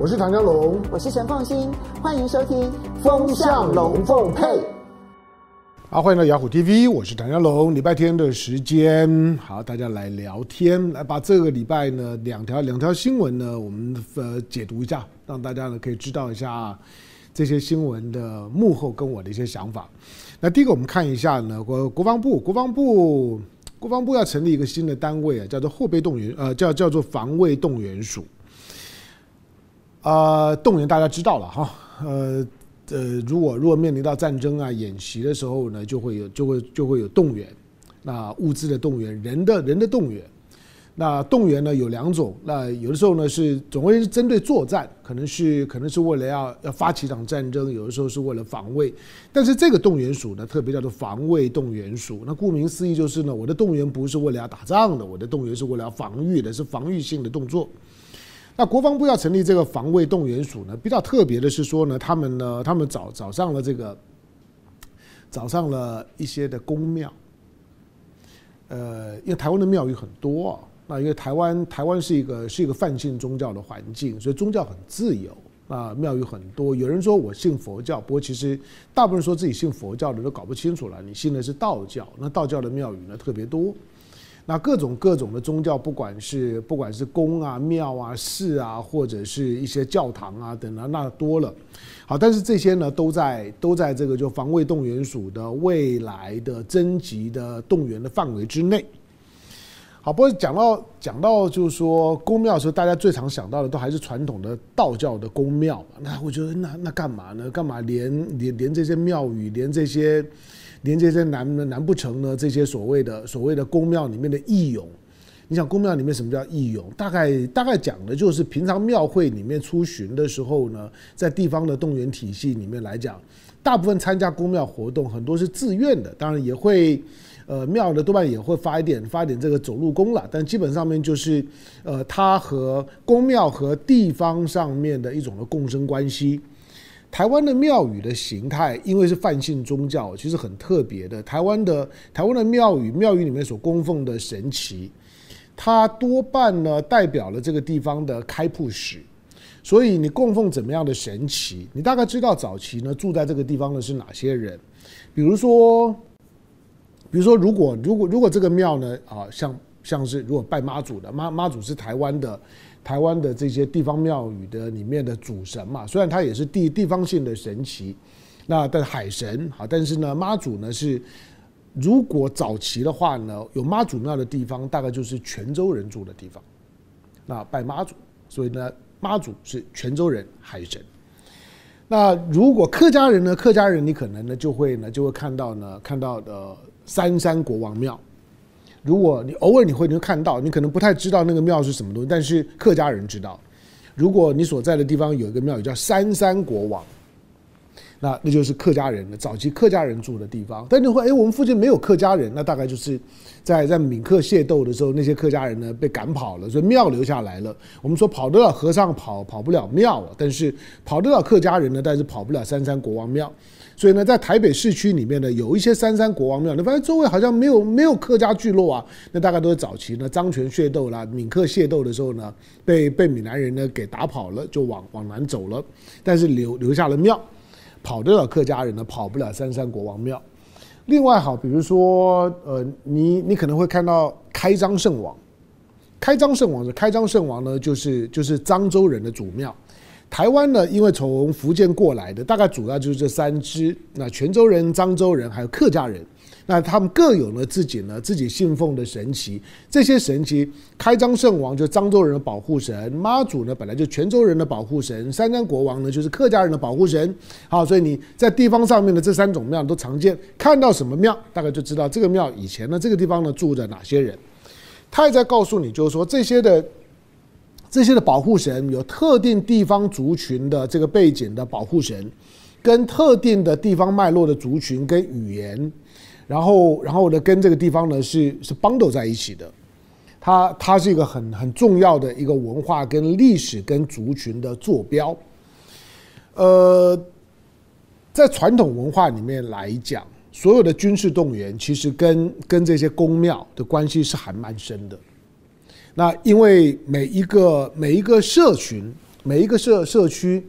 我是唐江龙，我是陈凤新，欢迎收听《风向龙凤配》。好，欢迎到雅虎 TV，我是唐家龙。礼拜天的时间，好，大家来聊天，来把这个礼拜呢两条两条新闻呢，我们呃解读一下，让大家呢可以知道一下这些新闻的幕后跟我的一些想法。那第一个，我们看一下呢，国国防部，国防部，国防部要成立一个新的单位啊，叫做后备动员，呃，叫叫做防卫动员署。呃，动员大家知道了哈，呃呃，如果如果面临到战争啊、演习的时候呢，就会有就会就会有动员，那物资的动员，人的人的动员，那动员呢有两种，那有的时候呢是总会是针对作战，可能是可能是为了要要发起一场战争，有的时候是为了防卫，但是这个动员署呢特别叫做防卫动员署，那顾名思义就是呢，我的动员不是为了要打仗的，我的动员是为了要防御的，是防御性的动作。那国防部要成立这个防卫动员署呢，比较特别的是说呢，他们呢，他们找找上了这个，找上了一些的宫庙，呃，因为台湾的庙宇很多啊，那因为台湾台湾是一个是一个泛信宗教的环境，所以宗教很自由啊，庙宇很多。有人说我信佛教，不过其实大部分说自己信佛教的都搞不清楚了，你信的是道教，那道教的庙宇呢特别多。那各种各种的宗教，不管是不管是宫啊、庙啊、寺啊，或者是一些教堂啊等等，那多了。好，但是这些呢，都在都在这个就防卫动员署的未来的征集的动员的范围之内。好，不过讲到讲到就是说宫庙的时候，大家最常想到的都还是传统的道教的宫庙。那我觉得那那干嘛呢？干嘛连连连这些庙宇，连这些？连接在难难不成呢？这些所谓的所谓的宫庙里面的义勇，你想宫庙里面什么叫义勇？大概大概讲的就是平常庙会里面出巡的时候呢，在地方的动员体系里面来讲，大部分参加宫庙活动很多是自愿的，当然也会，呃，庙的多半也会发一点发一点这个走路工了，但基本上面就是，呃，它和宫庙和地方上面的一种的共生关系。台湾的庙宇的形态，因为是泛信宗教，其实很特别的。台湾的台湾的庙宇，庙宇里面所供奉的神祇，它多半呢代表了这个地方的开埠史。所以你供奉怎么样的神祇，你大概知道早期呢住在这个地方的是哪些人。比如说，比如说，如果如果如果这个庙呢啊，像像是如果拜妈祖的妈妈祖是台湾的。台湾的这些地方庙宇的里面的主神嘛，虽然它也是地地方性的神祇，那的海神啊，但是呢，妈祖呢是，如果早期的话呢，有妈祖庙的地方，大概就是泉州人住的地方，那拜妈祖，所以呢，妈祖是泉州人海神。那如果客家人呢，客家人你可能呢就会呢就会看到呢看到的三山国王庙。如果你偶尔你会能看到，你可能不太知道那个庙是什么东西，但是客家人知道。如果你所在的地方有一个庙宇叫三山国王，那那就是客家人早期客家人住的地方。但你会哎，我们附近没有客家人，那大概就是在在闽客械斗的时候，那些客家人呢被赶跑了，所以庙留下来了。我们说跑得了和尚跑跑不了庙，但是跑得了客家人呢，但是跑不了三山国王庙。所以呢，在台北市区里面呢，有一些三山国王庙，你发现周围好像没有没有客家聚落啊。那大概都是早期呢，漳泉械斗啦、闽客械斗的时候呢，被被闽南人呢给打跑了，就往往南走了。但是留留下了庙，跑得了客家人呢，跑不了三山国王庙。另外好，比如说呃，你你可能会看到开漳圣王，开漳圣王是开漳圣王呢，就是就是漳州人的祖庙。台湾呢，因为从福建过来的，大概主要就是这三支。那泉州人、漳州人还有客家人，那他们各有呢自己呢自己信奉的神祇。这些神祇，开漳圣王就漳州人的保护神，妈祖呢本来就泉州人的保护神，三山国王呢就是客家人的保护神。好，所以你在地方上面的这三种庙都常见，看到什么庙，大概就知道这个庙以前呢这个地方呢住着哪些人。他也在告诉你，就是说这些的。这些的保护神有特定地方族群的这个背景的保护神，跟特定的地方脉络的族群跟语言，然后然后呢跟这个地方呢是是绑到在一起的，它它是一个很很重要的一个文化跟历史跟族群的坐标。呃，在传统文化里面来讲，所有的军事动员其实跟跟这些宫庙的关系是还蛮深的。那因为每一个每一个社群每一个社社区，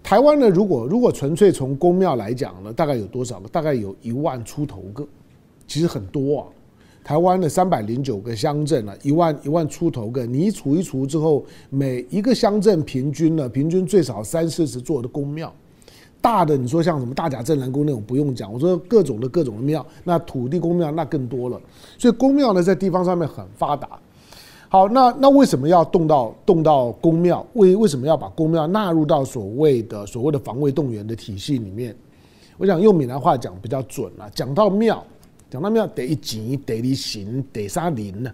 台湾呢，如果如果纯粹从宫庙来讲呢，大概有多少个？大概有一万出头个，其实很多啊。台湾的三百零九个乡镇啊，一万一万出头个，你一除一除之后，每一个乡镇平均呢，平均最少三四十座的宫庙。大的你说像什么大甲镇南宫那种不用讲，我说各种的各种的庙，那土地公庙那更多了。所以宫庙呢，在地方上面很发达。好，那那为什么要动到动到宫庙？为为什么要把宫庙纳入到所谓的所谓的防卫动员的体系里面？我想用闽南话讲比较准啊，讲到庙。讲到庙得一钱，得一神，得三灵呢，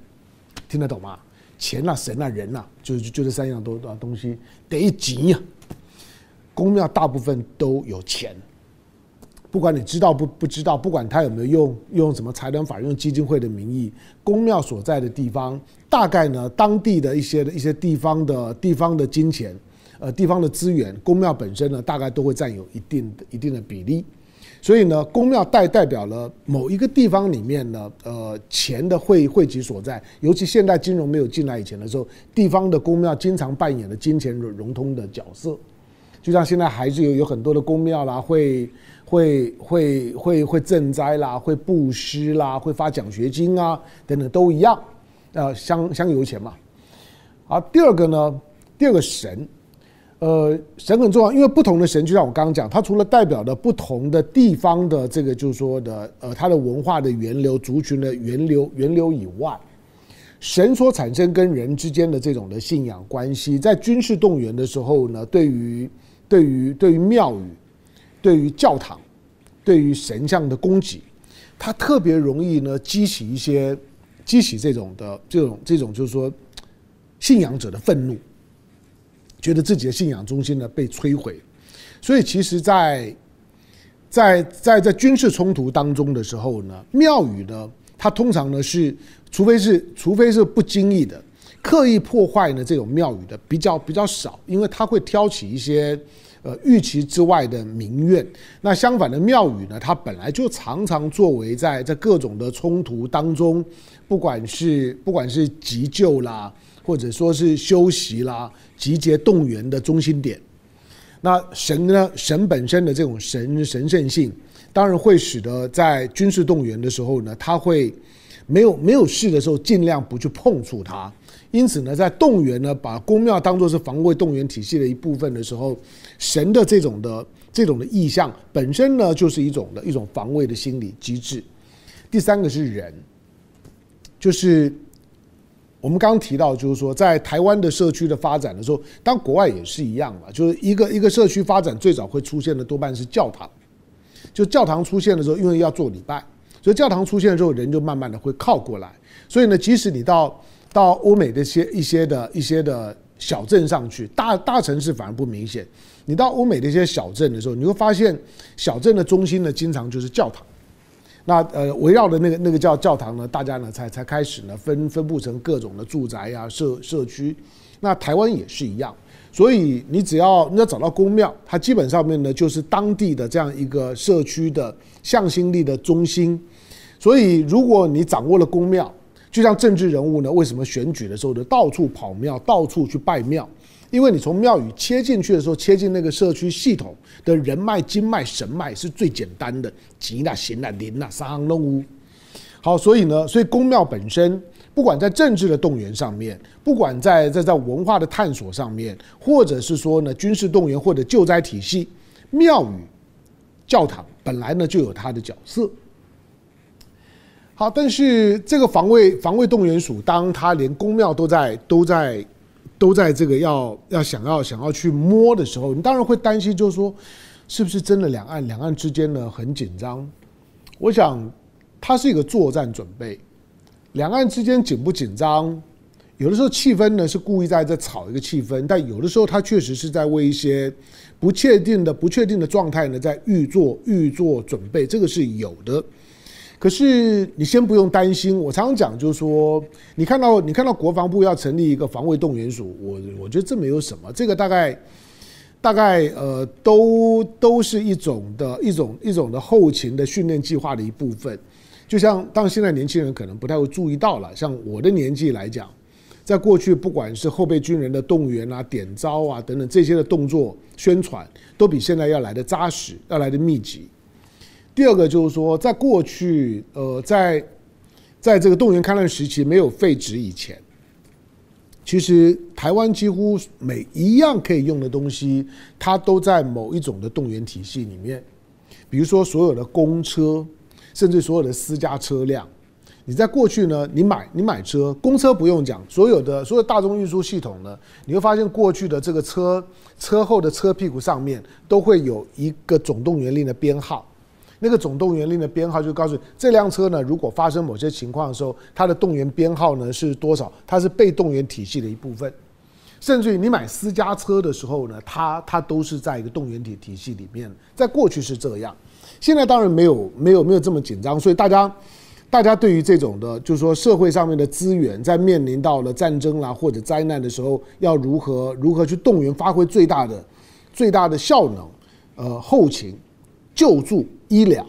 听得懂吗？钱啊，神啊，人啊，就就就这三样多东西。得一钱呀，宫庙大部分都有钱，不管你知道不不知道，不管他有没有用用什么财团法用基金会的名义，宫庙所在的地方，大概呢，当地的一些一些地方的地方的金钱，呃，地方的资源，宫庙本身呢，大概都会占有一定的一定的比例。所以呢，宫庙代代表了某一个地方里面呢，呃，钱的汇汇集所在。尤其现代金融没有进来以前的时候，地方的宫庙经常扮演了金钱融融通的角色。就像现在还是有有很多的宫庙啦，会会会会会赈灾啦，会布施啦，会发奖学金啊等等都一样。呃，香香油钱嘛。好，第二个呢，第二个神。呃，神很重要，因为不同的神，就像我刚刚讲，它除了代表的不同的地方的这个，就是说的，呃，它的文化的源流、族群的源流、源流以外，神所产生跟人之间的这种的信仰关系，在军事动员的时候呢，对于对于对于庙宇、对于教堂、对于神像的供给，它特别容易呢激起一些激起这种的这种这种，就是说信仰者的愤怒。觉得自己的信仰中心呢被摧毁，所以其实在，在在在军事冲突当中的时候呢，庙宇呢，它通常呢是，除非是除非是不经意的刻意破坏呢这种庙宇的比较比较少，因为它会挑起一些呃预期之外的民怨。那相反的庙宇呢，它本来就常常作为在在各种的冲突当中，不管是不管是急救啦。或者说是休息啦、集结动员的中心点，那神呢？神本身的这种神神圣性，当然会使得在军事动员的时候呢，他会没有没有事的时候，尽量不去碰触它。因此呢，在动员呢，把宫庙当作是防卫动员体系的一部分的时候，神的这种的这种的意象本身呢，就是一种的一种防卫的心理机制。第三个是人，就是。我们刚刚提到，就是说，在台湾的社区的发展的时候，当国外也是一样嘛，就是一个一个社区发展最早会出现的多半是教堂，就教堂出现的时候，因为要做礼拜，所以教堂出现的时候，人就慢慢的会靠过来。所以呢，即使你到到欧美的一些一些的一些的小镇上去，大大城市反而不明显。你到欧美的一些小镇的时候，你会发现小镇的中心呢，经常就是教堂。那呃，围绕的那个那个叫教堂呢，大家呢才才开始呢分分布成各种的住宅呀、社社区。那台湾也是一样，所以你只要你要找到公庙，它基本上面呢就是当地的这样一个社区的向心力的中心。所以如果你掌握了公庙，就像政治人物呢，为什么选举的时候呢到处跑庙，到处去拜庙？因为你从庙宇切进去的时候，切进那个社区系统的人脉、经脉、神脉是最简单的，吉啦、行啦、灵啦、三行龙。好，所以呢，所以宫庙本身，不管在政治的动员上面，不管在在在文化的探索上面，或者是说呢军事动员或者救灾体系，庙宇、教堂本来呢就有它的角色。好，但是这个防卫防卫动员署，当他连宫庙都在都在。都在这个要要想要想要去摸的时候，你当然会担心，就是说，是不是真的两岸两岸之间呢很紧张？我想，它是一个作战准备。两岸之间紧不紧张？有的时候气氛呢是故意在这炒一个气氛，但有的时候它确实是在为一些不确定的不确定的状态呢在预做预做准备，这个是有的。可是你先不用担心，我常常讲，就是说，你看到你看到国防部要成立一个防卫动员署，我我觉得这没有什么，这个大概大概呃都都是一种的一种一种的后勤的训练计划的一部分。就像当现在年轻人可能不太会注意到了，像我的年纪来讲，在过去，不管是后备军人的动员啊、点招啊等等这些的动作宣传，都比现在要来的扎实，要来的密集。第二个就是说，在过去，呃，在在这个动员戡乱时期没有废止以前，其实台湾几乎每一样可以用的东西，它都在某一种的动员体系里面。比如说，所有的公车，甚至所有的私家车辆。你在过去呢，你买你买车，公车不用讲，所有的所有大众运输系统呢，你会发现过去的这个车车后的车屁股上面都会有一个总动员令的编号，那个总动员令的编号就告诉你这辆车呢，如果发生某些情况的时候，它的动员编号呢是多少，它是被动员体系的一部分，甚至于你买私家车的时候呢，它它都是在一个动员体体系里面，在过去是这样，现在当然没有没有没有这么紧张，所以大家。大家对于这种的，就是说社会上面的资源，在面临到了战争啦或者灾难的时候，要如何如何去动员，发挥最大的最大的效能，呃，后勤、救助、医疗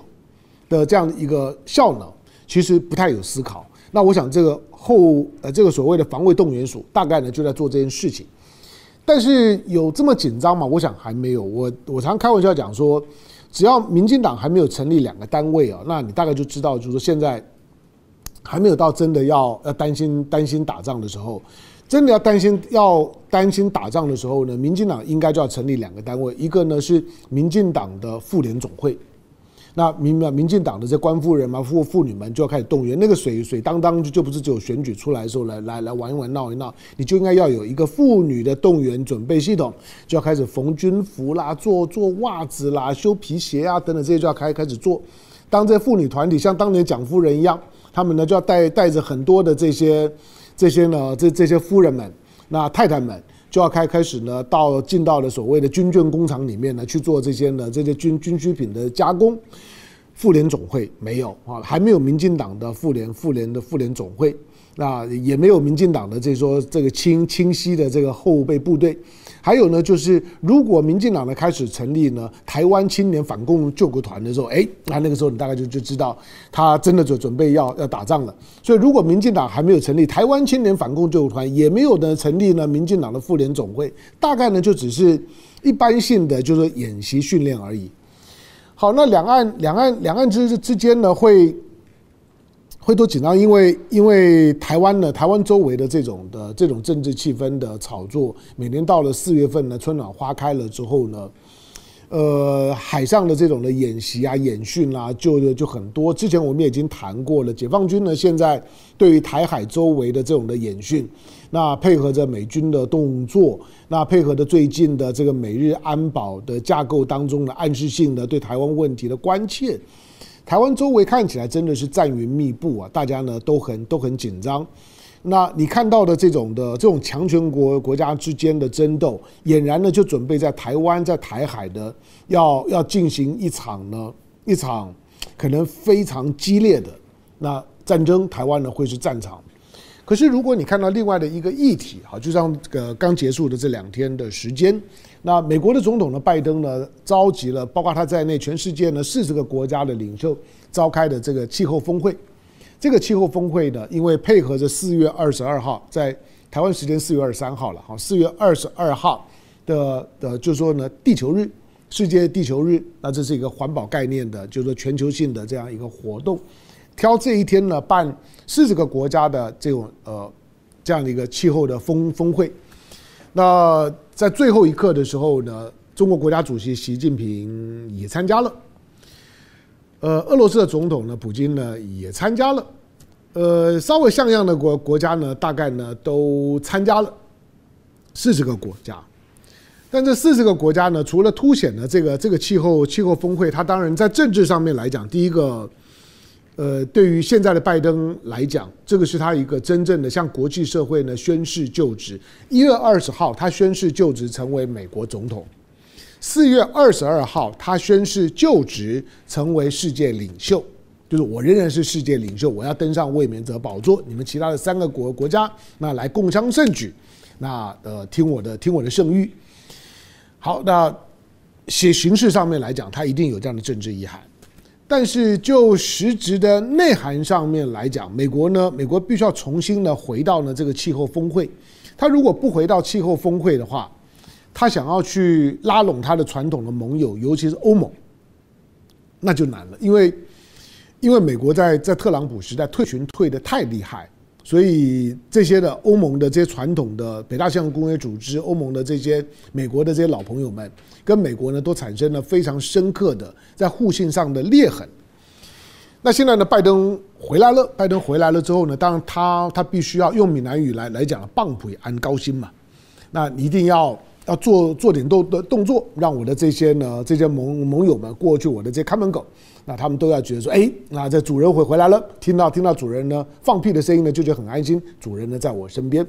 的这样一个效能，其实不太有思考。那我想，这个后呃这个所谓的防卫动员署，大概呢就在做这件事情。但是有这么紧张吗？我想还没有。我我常开玩笑讲说。只要民进党还没有成立两个单位啊，那你大概就知道，就是说现在还没有到真的要要担心担心打仗的时候，真的要担心要担心打仗的时候呢，民进党应该就要成立两个单位，一个呢是民进党的妇联总会。那民民进党的这官夫人嘛，妇妇女们就要开始动员。那个水水当当就就不是只有选举出来的时候来来来玩一玩闹一闹，你就应该要有一个妇女的动员准备系统，就要开始缝军服啦，做做袜子啦，修皮鞋啊等等这些就要开开始做。当这妇女团体像当年蒋夫人一样，他们呢就要带带着很多的这些这些呢这这些夫人们，那太太们。就要开开始呢，到进到了所谓的军眷工厂里面呢去做这些呢这些军军需品的加工。妇联总会没有啊，还没有民进党的妇联妇联的妇联总会，那也没有民进党的这说这个清清晰的这个后备部队。还有呢，就是如果民进党呢开始成立呢台湾青年反共救国团的时候，哎，那那个时候你大概就就知道他真的就准备要要打仗了。所以如果民进党还没有成立台湾青年反共救国团，也没有呢成立呢民进党的妇联总会，大概呢就只是一般性的就是演习训练而已。好，那两岸两岸两岸之之间呢会。会多紧张，因为因为台湾呢，台湾周围的这种的这种政治气氛的炒作，每年到了四月份呢，春暖花开了之后呢，呃，海上的这种的演习啊、演训啊，就就很多。之前我们已经谈过了，解放军呢现在对于台海周围的这种的演训，那配合着美军的动作，那配合着最近的这个美日安保的架构当中的暗示性的对台湾问题的关切。台湾周围看起来真的是战云密布啊，大家呢都很都很紧张。那你看到的这种的这种强权国国家之间的争斗，俨然呢就准备在台湾在台海的要要进行一场呢一场可能非常激烈的那战争，台湾呢会是战场。可是如果你看到另外的一个议题，好，就像这个刚结束的这两天的时间。那美国的总统呢，拜登呢，召集了包括他在内全世界呢四十个国家的领袖召开的这个气候峰会。这个气候峰会呢，因为配合着四月二十二号，在台湾时间四月二十三号了，哈，四月二十二号的的，就是说呢，地球日，世界地球日，那这是一个环保概念的，就是说全球性的这样一个活动，挑这一天呢办四十个国家的这种呃这样的一个气候的峰峰会。那在最后一刻的时候呢，中国国家主席习近平也参加了，呃，俄罗斯的总统呢，普京呢也参加了，呃，稍微像样的国国家呢，大概呢都参加了四十个国家，但这四十个国家呢，除了凸显了这个这个气候气候峰会，它当然在政治上面来讲，第一个。呃，对于现在的拜登来讲，这个是他一个真正的向国际社会呢宣誓就职。一月二十号，他宣誓就职成为美国总统；四月二十二号，他宣誓就职成为世界领袖，就是我仍然是世界领袖，我要登上卫冕者宝座。你们其他的三个国国家，那来共襄盛举，那呃听我的听我的圣谕。好，那写形式上面来讲，他一定有这样的政治意涵。但是就实质的内涵上面来讲，美国呢，美国必须要重新呢回到呢这个气候峰会。他如果不回到气候峰会的话，他想要去拉拢他的传统的盟友，尤其是欧盟，那就难了，因为因为美国在在特朗普时代退群退的太厉害。所以这些的欧盟的这些传统的北大西洋公约组织，欧盟的这些美国的这些老朋友们，跟美国呢都产生了非常深刻的在互信上的裂痕。那现在呢，拜登回来了，拜登回来了之后呢，当然他他必须要用闽南语来来讲，棒槌安高薪嘛，那一定要。要做做点动的动作，让我的这些呢，这些盟盟友们过去，我的这些看门狗，那他们都要觉得说，哎，那这主人回回来了，听到听到主人呢放屁的声音呢，就觉得很安心，主人呢在我身边。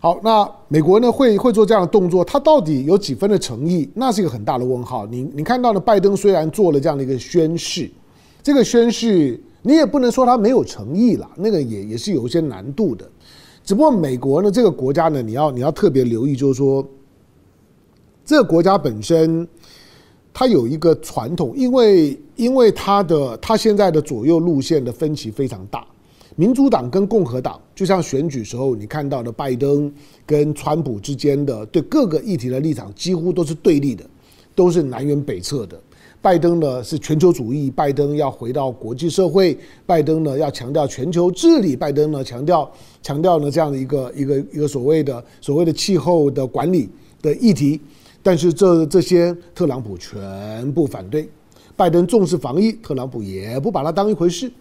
好，那美国呢会会做这样的动作，他到底有几分的诚意？那是一个很大的问号。你你看到呢，拜登虽然做了这样的一个宣誓，这个宣誓你也不能说他没有诚意了，那个也也是有一些难度的。只不过美国呢这个国家呢，你要你要特别留意，就是说。这个国家本身，它有一个传统，因为因为它的它现在的左右路线的分歧非常大，民主党跟共和党，就像选举时候你看到的拜登跟川普之间的对各个议题的立场几乎都是对立的，都是南辕北辙的。拜登呢是全球主义，拜登要回到国际社会，拜登呢要强调全球治理，拜登呢强调强调呢这样的一个一个一个所谓的所谓的气候的管理的议题。但是这这些特朗普全部反对，拜登重视防疫，特朗普也不把它当一回事。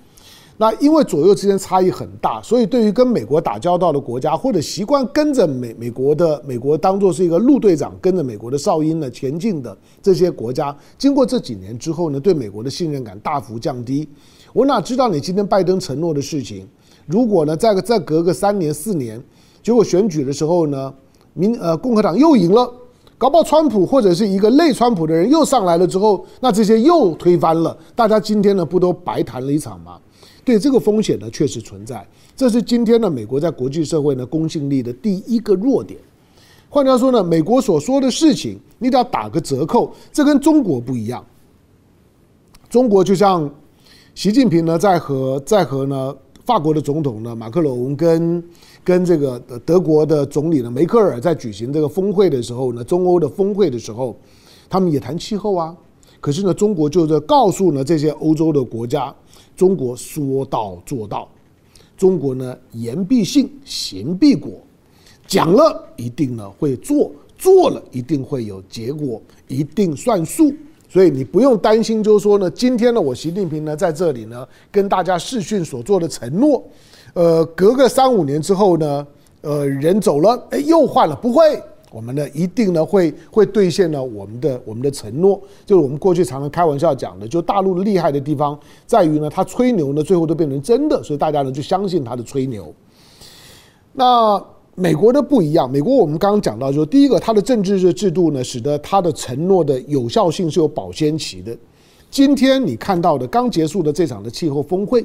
那因为左右之间差异很大，所以对于跟美国打交道的国家，或者习惯跟着美美国的美国当做是一个陆队长，跟着美国的哨音呢前进的这些国家，经过这几年之后呢，对美国的信任感大幅降低。我哪知道你今天拜登承诺的事情，如果呢再再隔个三年四年，结果选举的时候呢，民呃共和党又赢了。搞不好川普或者是一个类川普的人又上来了之后，那这些又推翻了，大家今天呢不都白谈了一场吗？对，这个风险呢确实存在，这是今天呢美国在国际社会呢公信力的第一个弱点。换句话说呢，美国所说的事情你得要打个折扣，这跟中国不一样。中国就像习近平呢在和在和呢法国的总统呢马克龙跟。跟这个德国的总理呢梅克尔在举行这个峰会的时候呢，中欧的峰会的时候，他们也谈气候啊。可是呢，中国就在告诉呢这些欧洲的国家，中国说到做到，中国呢言必信，行必果，讲了一定呢会做，做了一定会有结果，一定算数。所以你不用担心，就是说呢，今天呢我习近平呢在这里呢跟大家视讯所做的承诺。呃，隔个三五年之后呢，呃，人走了，哎，又换了，不会，我们呢一定呢会会兑现呢我们的我们的承诺，就是我们过去常常开玩笑讲的，就大陆厉害的地方在于呢，他吹牛呢，最后都变成真的，所以大家呢就相信他的吹牛。那美国的不一样，美国我们刚刚讲到，就是第一个，它的政治的制度呢，使得它的承诺的有效性是有保鲜期的。今天你看到的刚结束的这场的气候峰会。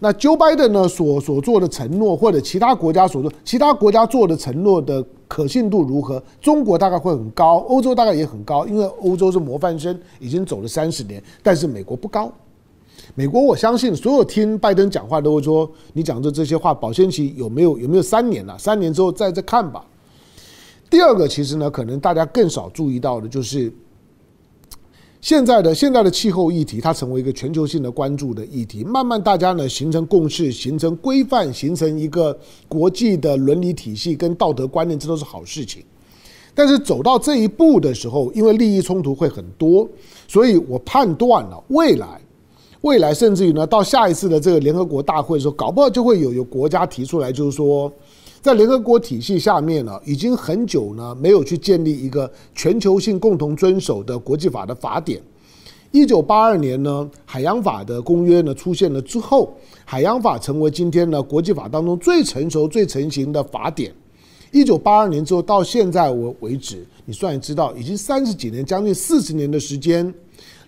那 Joe Biden 呢所所做的承诺，或者其他国家所做，其他国家做的承诺的可信度如何？中国大概会很高，欧洲大概也很高，因为欧洲是模范生，已经走了三十年，但是美国不高。美国我相信所有听拜登讲话都会说，你讲的这些话保鲜期有没有有没有三年了？三年之后再再看吧。第二个，其实呢，可能大家更少注意到的就是。现在的现在的气候议题，它成为一个全球性的关注的议题，慢慢大家呢形成共识，形成规范，形成一个国际的伦理体系跟道德观念，这都是好事情。但是走到这一步的时候，因为利益冲突会很多，所以我判断了未来，未来甚至于呢，到下一次的这个联合国大会的时候，搞不好就会有有国家提出来，就是说。在联合国体系下面呢，已经很久呢没有去建立一个全球性共同遵守的国际法的法典。一九八二年呢，海洋法的公约呢出现了之后，海洋法成为今天呢国际法当中最成熟、最成型的法典。一九八二年之后到现在为为止，你算也知道，已经三十几年，将近四十年的时间。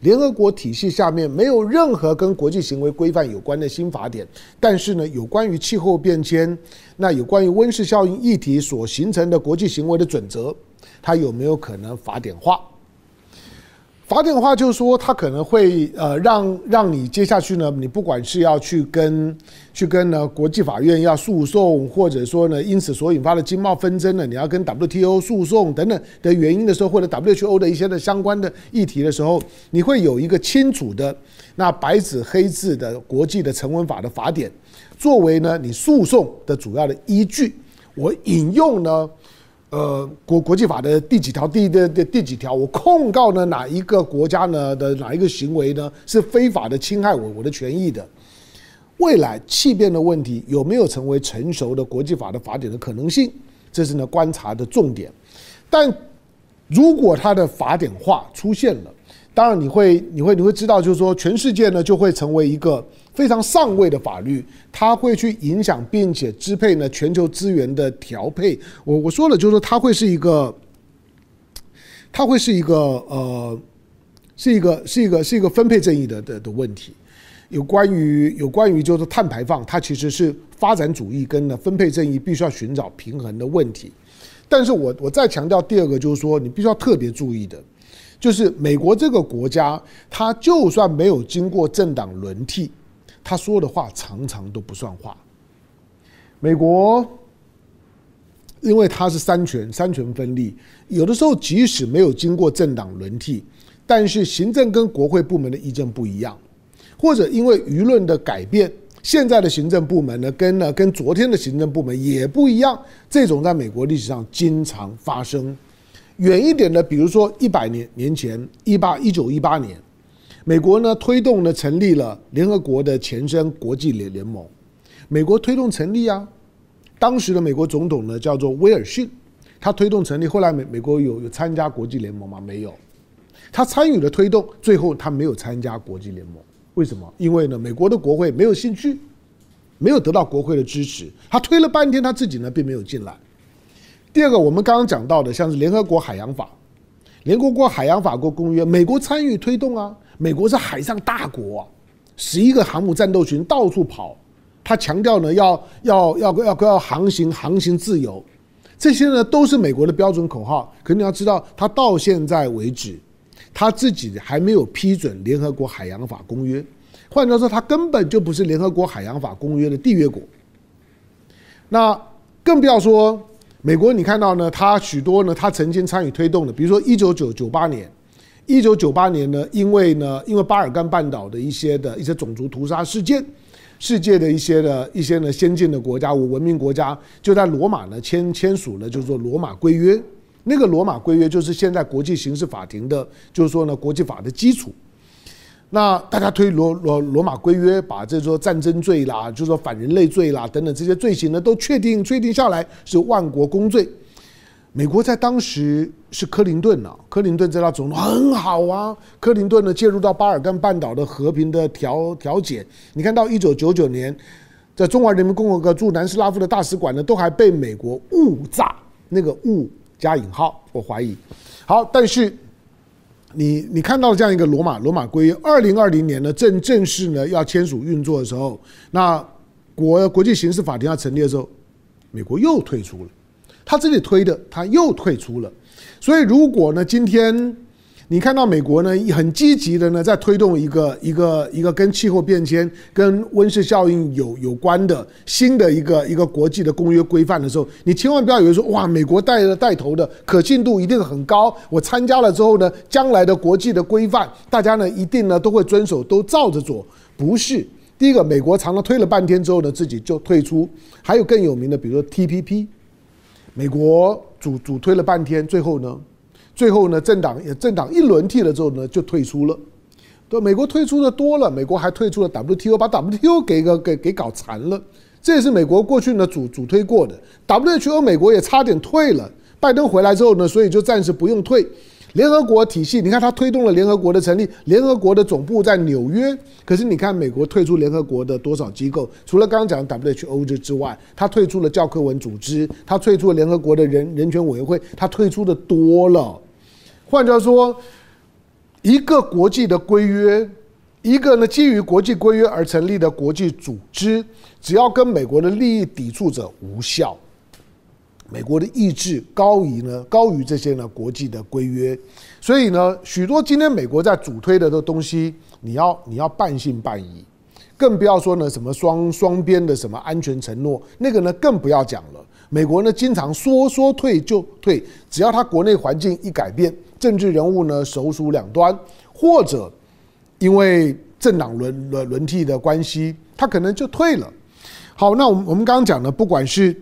联合国体系下面没有任何跟国际行为规范有关的新法典，但是呢，有关于气候变迁，那有关于温室效应议题所形成的国际行为的准则，它有没有可能法典化？法典化就是说，它可能会呃让让你接下去呢，你不管是要去跟去跟呢国际法院要诉讼，或者说呢因此所引发的经贸纷争呢，你要跟 WTO 诉讼等等的原因的时候，或者 WTO 的一些的相关的议题的时候，你会有一个清楚的那白纸黑字的国际的成文法的法典，作为呢你诉讼的主要的依据。我引用呢。呃，国国际法的第几条？第的的第几条？我控告呢哪一个国家呢的哪一个行为呢是非法的侵害我我的权益的？未来气变的问题有没有成为成熟的国际法的法典的可能性？这是呢观察的重点。但如果它的法典化出现了，当然你会你会你会知道，就是说全世界呢就会成为一个。非常上位的法律，它会去影响并且支配呢全球资源的调配。我我说了，就是说它会是一个，它会是一个呃，是一个是一个是一个分配正义的的的问题。有关于有关于就是碳排放，它其实是发展主义跟呢分配正义必须要寻找平衡的问题。但是我我再强调第二个，就是说你必须要特别注意的，就是美国这个国家，它就算没有经过政党轮替。他说的话常常都不算话。美国，因为它是三权三权分立，有的时候即使没有经过政党轮替，但是行政跟国会部门的议政不一样，或者因为舆论的改变，现在的行政部门呢跟呢跟昨天的行政部门也不一样。这种在美国历史上经常发生。远一点的，比如说一百年年前，一八一九一八年。美国呢推动呢成立了联合国的前身国际联联盟，美国推动成立啊，当时的美国总统呢叫做威尔逊，他推动成立，后来美美国有有参加国际联盟吗？没有，他参与了推动，最后他没有参加国际联盟，为什么？因为呢美国的国会没有兴趣，没有得到国会的支持，他推了半天他自己呢并没有进来。第二个，我们刚刚讲到的像是联合国海洋法，联合国海洋法国公约，美国参与推动啊。美国是海上大国，十一个航母战斗群到处跑，他强调呢要要要要要航行航行自由，这些呢都是美国的标准口号。可你要知道，他到现在为止，他自己还没有批准联合国海洋法公约，换句话说，他根本就不是联合国海洋法公约的缔约国。那更不要说美国，你看到呢，他许多呢，他曾经参与推动的，比如说一九九九八年。一九九八年呢，因为呢，因为巴尔干半岛的一些的一些种族屠杀事件，世界的一些的一些呢先进的国家，文明国家就在罗马呢签签署了，就是说罗马规约。那个罗马规约就是现在国际刑事法庭的，就是说呢国际法的基础。那大家推罗罗罗马规约，把这说战争罪啦，就是说反人类罪啦等等这些罪行呢，都确定确定下来是万国公罪。美国在当时是克林顿啊，克林顿这套总统很好啊。克林顿呢介入到巴尔干半岛的和平的调调解，你看到一九九九年，在中华人民共和国驻南斯拉夫的大使馆呢，都还被美国误炸，那个误加引号，我怀疑。好，但是你你看到这样一个罗马罗马规约，二零二零年呢正正式呢要签署运作的时候，那国国际刑事法庭要成立的时候，美国又退出了。他这里推的，他又退出了，所以如果呢，今天你看到美国呢很积极的呢在推动一个一个一个跟气候变迁、跟温室效应有有关的新的一个一个国际的公约规范的时候，你千万不要以为说哇，美国带了带头的可信度一定很高，我参加了之后呢，将来的国际的规范大家呢一定呢都会遵守，都照着做。不是，第一个，美国常常推了半天之后呢，自己就退出。还有更有名的，比如说 TPP。美国主主推了半天，最后呢，最后呢，政党也政党一轮替了之后呢，就退出了。对，美国退出的多了，美国还退出了 WTO，把 WTO 给个给给搞残了。这也是美国过去呢主主推过的 WHO，美国也差点退了。拜登回来之后呢，所以就暂时不用退。联合国体系，你看他推动了联合国的成立，联合国的总部在纽约。可是你看美国退出联合国的多少机构？除了刚刚讲的 WHO 之之外，他退出了教科文组织，他退出了联合国的人人权委员会，他退出的多了。换句话说，一个国际的规约，一个呢基于国际规约而成立的国际组织，只要跟美国的利益抵触者无效。美国的意志高于呢高于这些呢国际的规约，所以呢许多今天美国在主推的这东西，你要你要半信半疑，更不要说呢什么双双边的什么安全承诺，那个呢更不要讲了。美国呢经常说说退就退，只要他国内环境一改变，政治人物呢首鼠两端，或者因为政党轮轮轮替的关系，他可能就退了。好，那我们我们刚刚讲的，不管是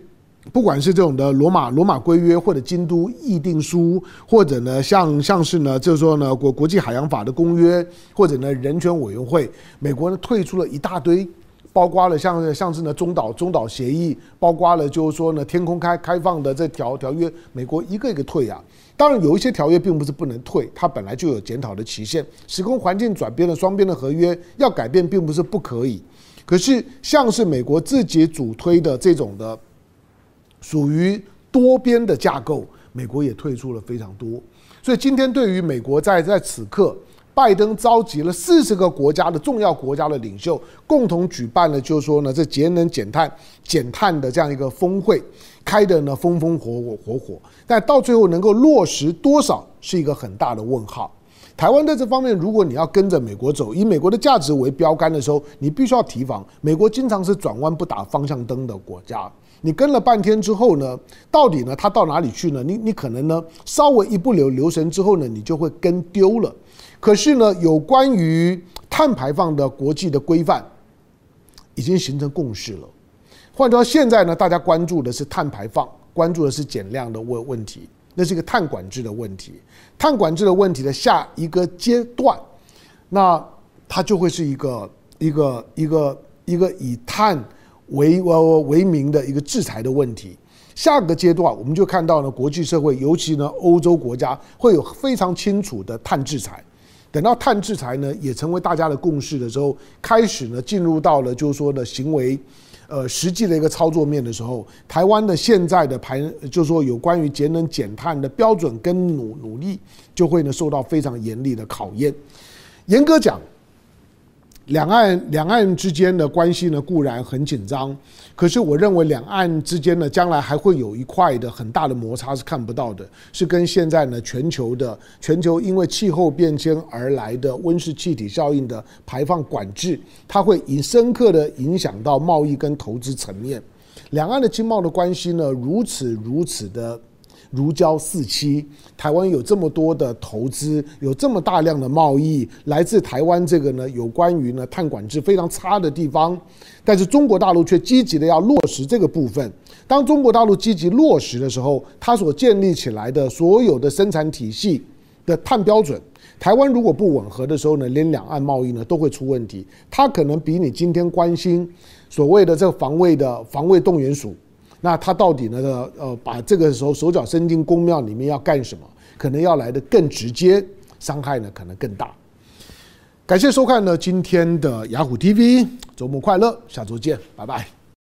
不管是这种的罗马罗马规约，或者京都议定书，或者呢像像是呢就是说呢国国际海洋法的公约，或者呢人权委员会，美国呢退出了一大堆，包括了像像是呢中岛中岛协议，包括了就是说呢天空开开放的这条条约，美国一个一个退啊。当然有一些条约并不是不能退，它本来就有检讨的期限。时空环境转变了，双边的合约要改变并不是不可以。可是，像是美国自己主推的这种的，属于多边的架构，美国也退出了非常多。所以，今天对于美国在在此刻，拜登召集了四十个国家的重要国家的领袖，共同举办了，就是说呢，这节能减碳、减碳的这样一个峰会，开的呢风风火火火火，但到最后能够落实多少，是一个很大的问号。台湾在这方面，如果你要跟着美国走，以美国的价值为标杆的时候，你必须要提防。美国经常是转弯不打方向灯的国家。你跟了半天之后呢，到底呢，他到哪里去呢？你你可能呢，稍微一不留留神之后呢，你就会跟丢了。可是呢，有关于碳排放的国际的规范，已经形成共识了。换句话说，现在呢，大家关注的是碳排放，关注的是减量的问问题。那是一个碳管制的问题，碳管制的问题的下一个阶段，那它就会是一个一个一个一个以碳为呃为名的一个制裁的问题。下个阶段，我们就看到呢，国际社会，尤其呢欧洲国家，会有非常清楚的碳制裁。等到碳制裁呢也成为大家的共识的时候，开始呢进入到了就是说的行为。呃，实际的一个操作面的时候，台湾的现在的排，就是说有关于节能减碳的标准跟努努力，就会呢受到非常严厉的考验。严格讲。两岸两岸之间的关系呢，固然很紧张，可是我认为两岸之间呢，将来还会有一块的很大的摩擦是看不到的，是跟现在呢全球的全球因为气候变迁而来的温室气体效应的排放管制，它会以深刻的影响到贸易跟投资层面。两岸的经贸的关系呢，如此如此的。如胶似漆，台湾有这么多的投资，有这么大量的贸易来自台湾这个呢，有关于呢碳管制非常差的地方，但是中国大陆却积极的要落实这个部分。当中国大陆积极落实的时候，它所建立起来的所有的生产体系的碳标准，台湾如果不吻合的时候呢，连两岸贸易呢都会出问题。它可能比你今天关心所谓的这个防卫的防卫动员署。那他到底呢？呃，把这个时候手脚伸进宫庙里面要干什么？可能要来的更直接，伤害呢可能更大。感谢收看呢今天的雅虎 TV，周末快乐，下周见，拜拜。